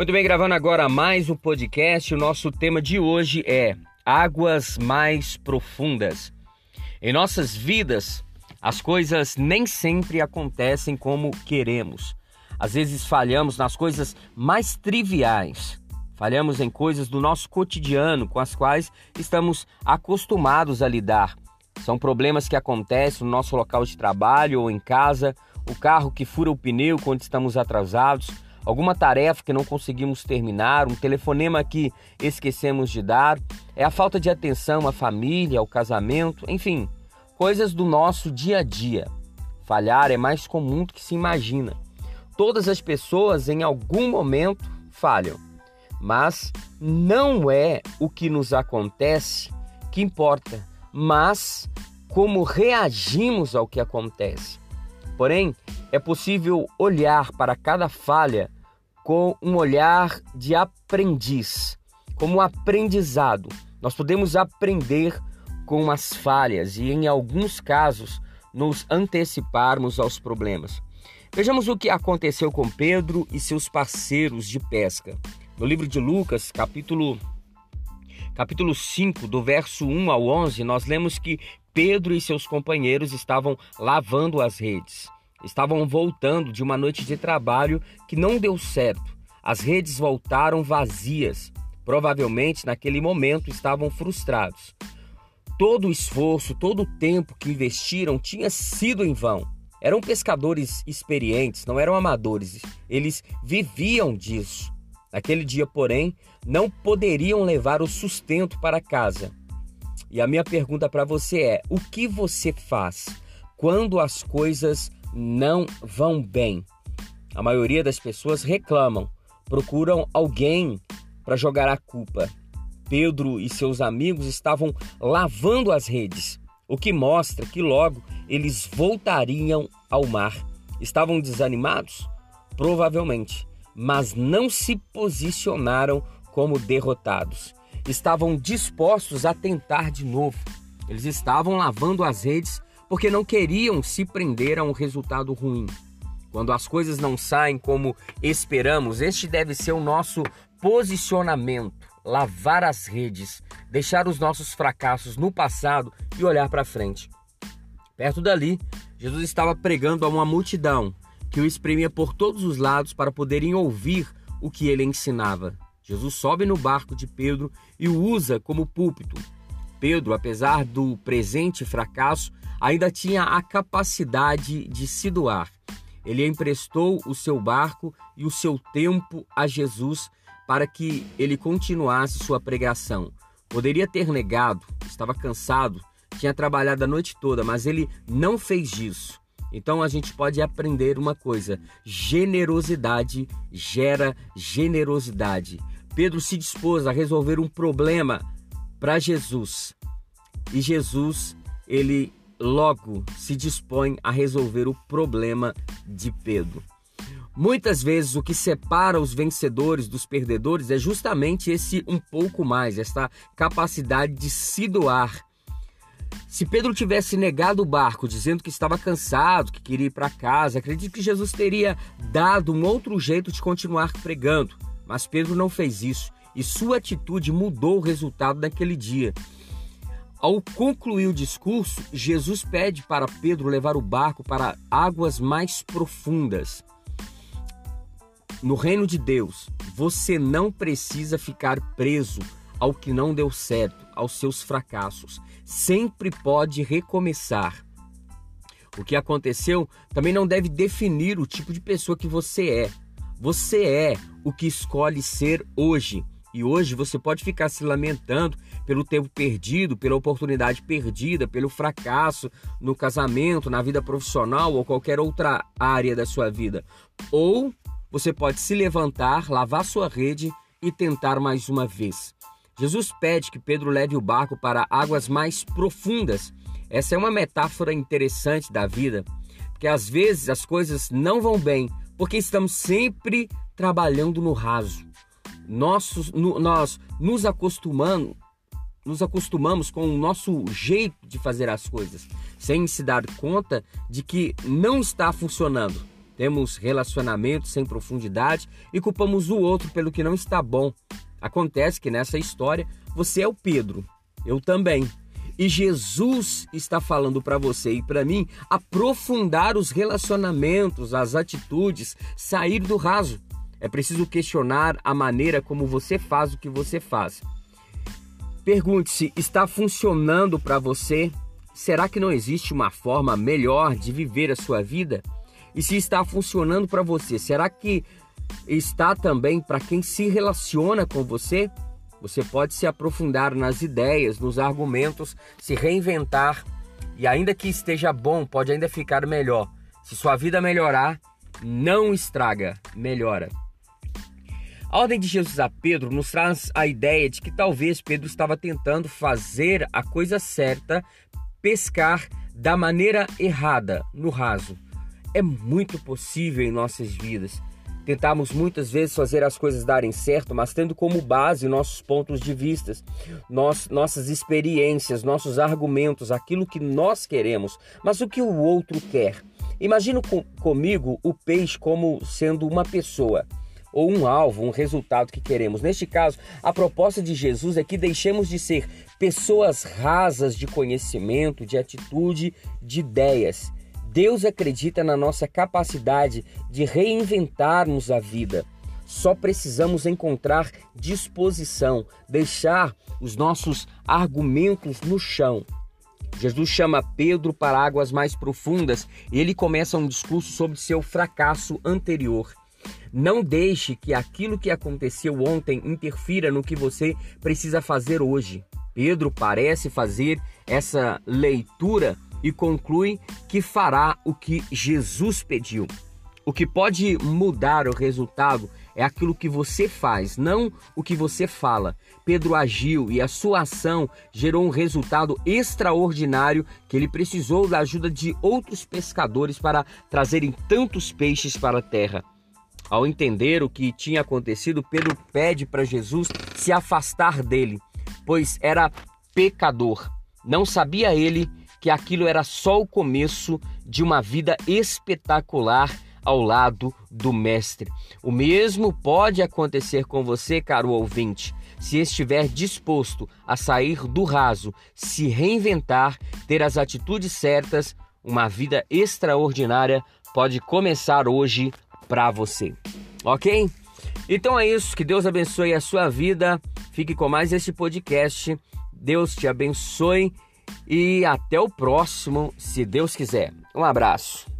Muito bem, gravando agora mais um podcast. O nosso tema de hoje é Águas Mais Profundas. Em nossas vidas, as coisas nem sempre acontecem como queremos. Às vezes falhamos nas coisas mais triviais. Falhamos em coisas do nosso cotidiano com as quais estamos acostumados a lidar. São problemas que acontecem no nosso local de trabalho ou em casa, o carro que fura o pneu quando estamos atrasados alguma tarefa que não conseguimos terminar, um telefonema que esquecemos de dar, é a falta de atenção à família, ao casamento, enfim, coisas do nosso dia a dia. Falhar é mais comum do que se imagina. Todas as pessoas em algum momento falham, mas não é o que nos acontece que importa, mas como reagimos ao que acontece. Porém, é possível olhar para cada falha com um olhar de aprendiz, como um aprendizado. Nós podemos aprender com as falhas e, em alguns casos, nos anteciparmos aos problemas. Vejamos o que aconteceu com Pedro e seus parceiros de pesca. No livro de Lucas, capítulo capítulo 5, do verso 1 ao 11, nós lemos que Pedro e seus companheiros estavam lavando as redes. Estavam voltando de uma noite de trabalho que não deu certo. As redes voltaram vazias. Provavelmente naquele momento estavam frustrados. Todo o esforço, todo o tempo que investiram tinha sido em vão. Eram pescadores experientes, não eram amadores. Eles viviam disso. Naquele dia, porém, não poderiam levar o sustento para casa. E a minha pergunta para você é: o que você faz quando as coisas não vão bem. A maioria das pessoas reclamam, procuram alguém para jogar a culpa. Pedro e seus amigos estavam lavando as redes, o que mostra que logo eles voltariam ao mar. Estavam desanimados? Provavelmente, mas não se posicionaram como derrotados. Estavam dispostos a tentar de novo. Eles estavam lavando as redes porque não queriam se prender a um resultado ruim. Quando as coisas não saem como esperamos, este deve ser o nosso posicionamento: lavar as redes, deixar os nossos fracassos no passado e olhar para frente. Perto dali, Jesus estava pregando a uma multidão que o espremia por todos os lados para poderem ouvir o que ele ensinava. Jesus sobe no barco de Pedro e o usa como púlpito. Pedro, apesar do presente fracasso, ainda tinha a capacidade de se doar. Ele emprestou o seu barco e o seu tempo a Jesus para que ele continuasse sua pregação. Poderia ter negado, estava cansado, tinha trabalhado a noite toda, mas ele não fez isso. Então a gente pode aprender uma coisa: generosidade gera generosidade. Pedro se dispôs a resolver um problema para Jesus. E Jesus, ele logo se dispõe a resolver o problema de Pedro. Muitas vezes o que separa os vencedores dos perdedores é justamente esse um pouco mais, esta capacidade de se doar. Se Pedro tivesse negado o barco, dizendo que estava cansado, que queria ir para casa, acredito que Jesus teria dado um outro jeito de continuar pregando. Mas Pedro não fez isso e sua atitude mudou o resultado daquele dia. Ao concluir o discurso, Jesus pede para Pedro levar o barco para águas mais profundas. No reino de Deus, você não precisa ficar preso ao que não deu certo, aos seus fracassos. Sempre pode recomeçar. O que aconteceu também não deve definir o tipo de pessoa que você é. Você é o que escolhe ser hoje. E hoje você pode ficar se lamentando pelo tempo perdido, pela oportunidade perdida, pelo fracasso no casamento, na vida profissional ou qualquer outra área da sua vida. Ou você pode se levantar, lavar sua rede e tentar mais uma vez. Jesus pede que Pedro leve o barco para águas mais profundas. Essa é uma metáfora interessante da vida, porque às vezes as coisas não vão bem porque estamos sempre trabalhando no raso nossos, no, nós nos acostumando, nos acostumamos com o nosso jeito de fazer as coisas, sem se dar conta de que não está funcionando. temos relacionamentos sem profundidade e culpamos o outro pelo que não está bom. Acontece que nessa história você é o Pedro, eu também. E Jesus está falando para você e para mim aprofundar os relacionamentos, as atitudes, sair do raso. É preciso questionar a maneira como você faz o que você faz. Pergunte-se: está funcionando para você? Será que não existe uma forma melhor de viver a sua vida? E se está funcionando para você, será que está também para quem se relaciona com você? Você pode se aprofundar nas ideias, nos argumentos, se reinventar e, ainda que esteja bom, pode ainda ficar melhor. Se sua vida melhorar, não estraga, melhora. A ordem de Jesus a Pedro nos traz a ideia de que talvez Pedro estava tentando fazer a coisa certa, pescar da maneira errada, no raso. É muito possível em nossas vidas Tentamos muitas vezes fazer as coisas darem certo, mas tendo como base nossos pontos de vista, nossas experiências, nossos argumentos, aquilo que nós queremos, mas o que o outro quer. Imagino com, comigo o peixe como sendo uma pessoa ou um alvo, um resultado que queremos. Neste caso, a proposta de Jesus é que deixemos de ser pessoas rasas de conhecimento, de atitude, de ideias Deus acredita na nossa capacidade de reinventarmos a vida. Só precisamos encontrar disposição, deixar os nossos argumentos no chão. Jesus chama Pedro para águas mais profundas e ele começa um discurso sobre seu fracasso anterior. Não deixe que aquilo que aconteceu ontem interfira no que você precisa fazer hoje. Pedro parece fazer essa leitura e conclui que fará o que Jesus pediu. O que pode mudar o resultado é aquilo que você faz, não o que você fala. Pedro agiu e a sua ação gerou um resultado extraordinário que ele precisou da ajuda de outros pescadores para trazerem tantos peixes para a terra. Ao entender o que tinha acontecido, Pedro pede para Jesus se afastar dele, pois era pecador. Não sabia ele que aquilo era só o começo de uma vida espetacular ao lado do Mestre. O mesmo pode acontecer com você, caro ouvinte, se estiver disposto a sair do raso, se reinventar, ter as atitudes certas, uma vida extraordinária pode começar hoje para você. Ok? Então é isso, que Deus abençoe a sua vida. Fique com mais este podcast. Deus te abençoe e até o próximo, se Deus quiser. Um abraço.